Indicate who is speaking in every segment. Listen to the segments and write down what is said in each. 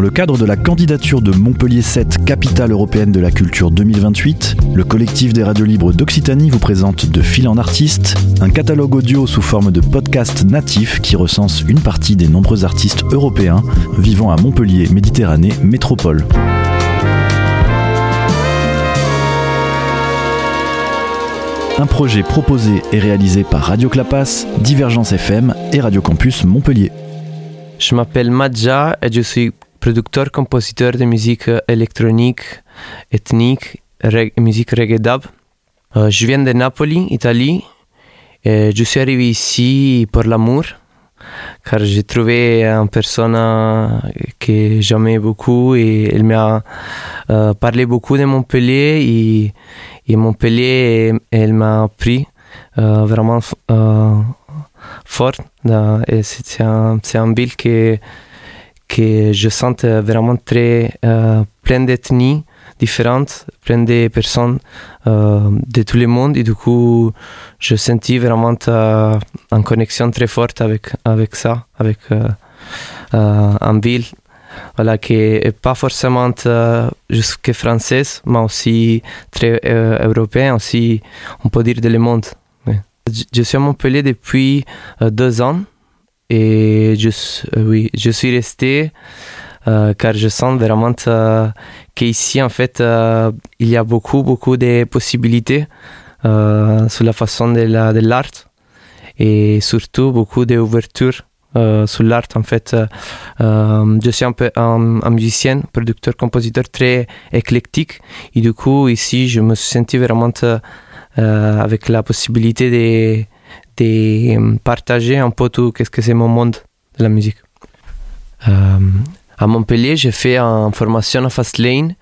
Speaker 1: Dans le cadre de la candidature de Montpellier 7 Capitale européenne de la culture 2028, le collectif des radios libres d'Occitanie vous présente De fil en artiste, un catalogue audio sous forme de podcast natif qui recense une partie des nombreux artistes européens vivant à Montpellier, Méditerranée, métropole. Un projet proposé et réalisé par Radio Clapas, Divergence FM et Radio Campus Montpellier.
Speaker 2: Je m'appelle Madja et je suis producteur-compositeur de musique électronique, ethnique, musique reggae dub. Je viens de Napoli, Italie, et je suis arrivé ici pour l'amour, car j'ai trouvé une personne que j'aimais beaucoup et elle m'a euh, parlé beaucoup de Montpellier et, Montpellier, elle m'a pris euh, vraiment fort. C'est un, un ville que, que je sens vraiment très euh, plein d'ethnies différentes, plein de personnes euh, de tout le monde. Et du coup, je sentis vraiment euh, une connexion très forte avec, avec ça, avec euh, euh, une ville voilà, qui n'est pas forcément euh, juste que française, mais aussi très euh, européenne, aussi, on peut dire, de le monde. Je suis à Montpellier depuis euh, deux ans et je, euh, oui, je suis resté euh, car je sens vraiment euh, qu'ici, en fait, euh, il y a beaucoup, beaucoup de possibilités sur la façon de l'art et surtout beaucoup d'ouverture euh, sur l'art en fait. Je suis un peu un, musicien, producteur, compositeur très éclectique et du coup ici je me suis senti vraiment avec la possibilité de, partager un peu tout qu'est-ce que c'est mon monde de la musique. à Montpellier, j'ai fait une formation à Fastlane,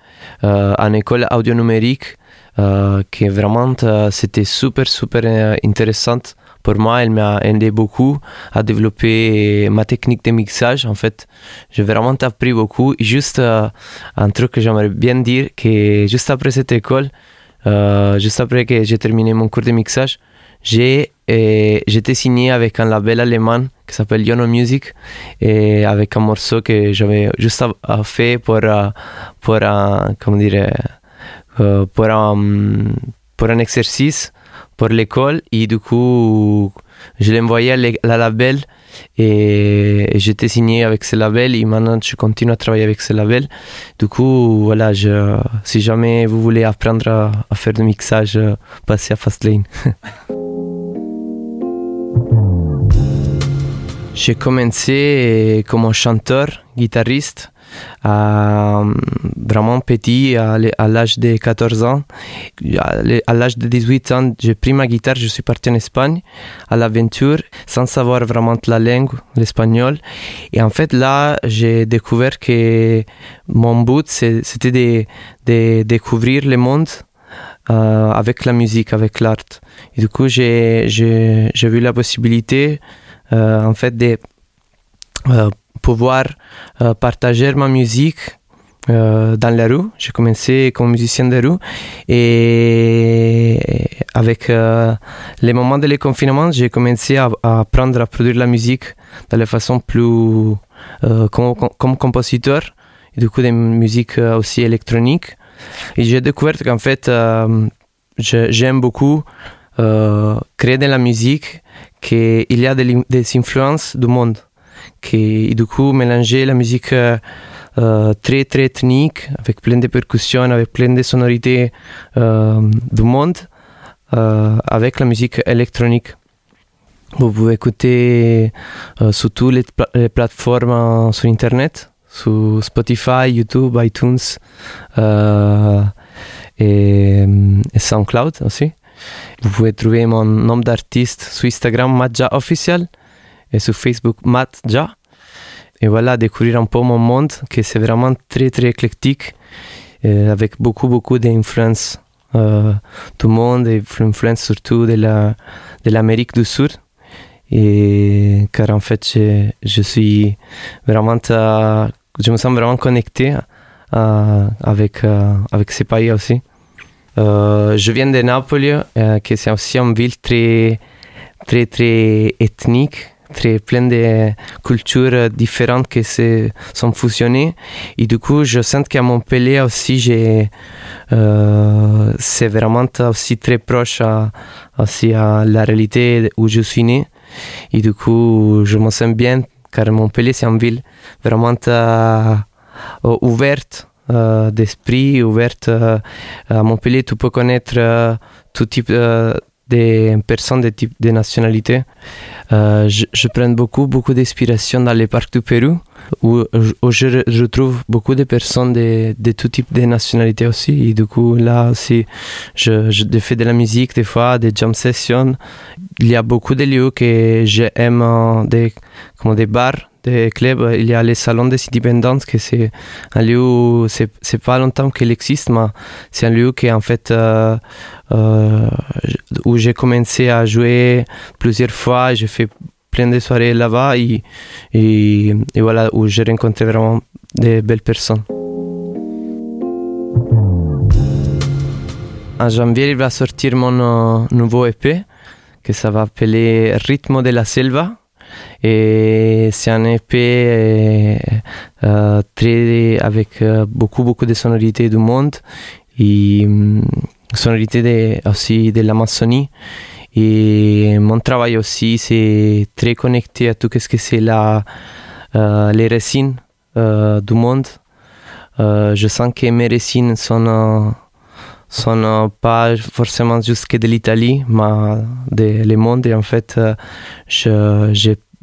Speaker 2: en école audio numérique, qui vraiment c'était super super intéressante pour moi, elle m'a aidé beaucoup à développer ma technique de mixage. En fait, j'ai vraiment appris beaucoup. Juste euh, un truc que j'aimerais bien dire, que juste après cette école, euh, juste après que j'ai terminé mon cours de mixage, j'ai j'étais signé avec un label allemand qui s'appelle Yono Music et avec un morceau que j'avais juste fait pour euh, pour un comment dire pour un pour un exercice pour l'école et du coup je l'ai envoyé à la label et j'étais signé avec ce label et maintenant je continue à travailler avec ce label. Du coup, voilà, si jamais vous voulez apprendre à faire du mixage, passez à Fastlane. J'ai commencé comme chanteur, guitariste, à, vraiment petit, à, l'âge de 14 ans. À l'âge de 18 ans, j'ai pris ma guitare, je suis parti en Espagne à l'aventure sans savoir vraiment la langue, l'espagnol. Et en fait, là, j'ai découvert que mon but, c'était de, découvrir le monde euh, avec la musique, avec l'art. Et du coup, j'ai vu la possibilité, euh, en fait, de euh, pouvoir euh, partager ma musique euh, dans la rue. J'ai commencé comme musicien de rue et avec euh, les moments de les confinements, j'ai commencé à, apprendre à produire la musique de la façon plus euh, comme, comme, compositeur du coup des musiques aussi électroniques. Et j'ai découvert qu'en fait, euh, j'aime beaucoup créer de la musique, qu'il y a des, influences du monde qui du coup mélanger la musique euh, très très ethnique avec plein de percussions, avec plein de sonorités euh, du monde euh, avec la musique électronique. Vous pouvez écouter sur toutes les, pla les, plateformes sur Internet, sur Spotify, YouTube, iTunes et SoundCloud aussi. Vous pouvez trouver mon nom d'artiste sur Instagram, Madja Official et sur Facebook Matt Ja. Et voilà, découvrir un peu mon monde, que c'est vraiment très très éclectique, avec beaucoup beaucoup d'influences euh, du monde, et influences surtout de la de l'Amérique du Sud. Et car en fait, je, suis vraiment, euh, je me sens vraiment connecté euh, avec avec ces pays aussi. Je viens de Napoli, qui c'est aussi une ville très très très ethnique très plein de cultures différentes qui se sont fusionnées. Et du coup, je sens qu'à Montpellier aussi, j'ai, euh, c'est vraiment aussi très proche à, aussi à la réalité où je suis né. Et du coup, je me sens bien car Montpellier, c'est une ville vraiment euh, ouverte euh, d'esprit, ouverte. Euh, à Montpellier, tu peux connaître euh, tout type euh, de personnes de type de nationalité. Euh, je, prends beaucoup, beaucoup d'inspiration dans les parcs du Pérou, où, où je retrouve beaucoup de personnes de, de tout type de nationalité aussi. Et du coup, là aussi, je, je fais de la musique des fois, des jam sessions. Il y a beaucoup de lieux que j'aime, des, comme des bars des clubs, il y a les salons des indépendances, que c'est un lieu où c'est, c'est pas longtemps qu'il existe, mais c'est un lieu qui en fait euh, euh, où j'ai commencé à jouer plusieurs fois, j'ai fait plein de soirées là-bas et, voilà où j'ai rencontré vraiment de belles personnes. En janvier, il va sortir mon euh, nouveau EP, que ça va appeler Ritmo de la Selva. Et c'est un EP euh, très, avec euh, beaucoup, beaucoup de sonorités du monde et euh, sonorités de, aussi de l'Amazonie. Et mon travail aussi, c'est très connecté à tout ce que c'est la, euh, les racines euh, du monde. Euh, je sens que mes racines sont, sont pas forcément juste que de l'Italie, mais de le monde. Et en fait, je,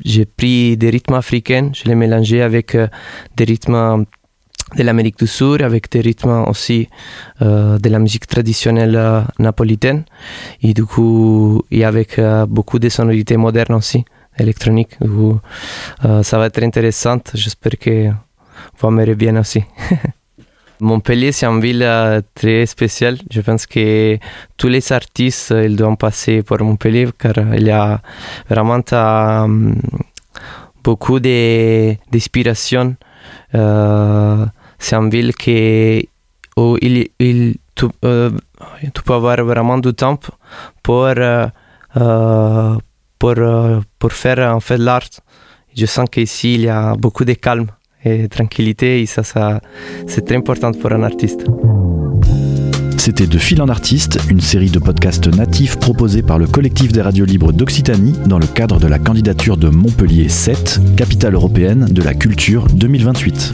Speaker 2: j'ai pris des rythmes africains, je les mélangé avec euh, des rythmes de l'Amérique du Sud, avec des rythmes aussi euh, de la musique traditionnelle euh, napolitaine, et du coup, et avec euh, beaucoup de sonorités modernes aussi, électroniques. Euh, ça va être intéressant, j'espère que vous m'aimerez bien aussi. Montpellier, c'est une ville euh, très spéciale. Je pense que tous les artistes euh, ils doivent passer par Montpellier car il y a vraiment euh, beaucoup d'inspiration. Euh, c'est une ville qui, où il, il, tu, euh, tu, peux avoir vraiment du temps pour, pour, pour faire en fait l'art. Je sens qu'ici, il y a beaucoup de calme et tranquillité et ça, c'est très important pour un artiste.
Speaker 1: C'était De Fil en Artiste, une série de podcasts natifs proposés par le collectif des radios libres d'Occitanie dans le cadre de la candidature de Montpellier 7, capitale européenne de la culture 2028.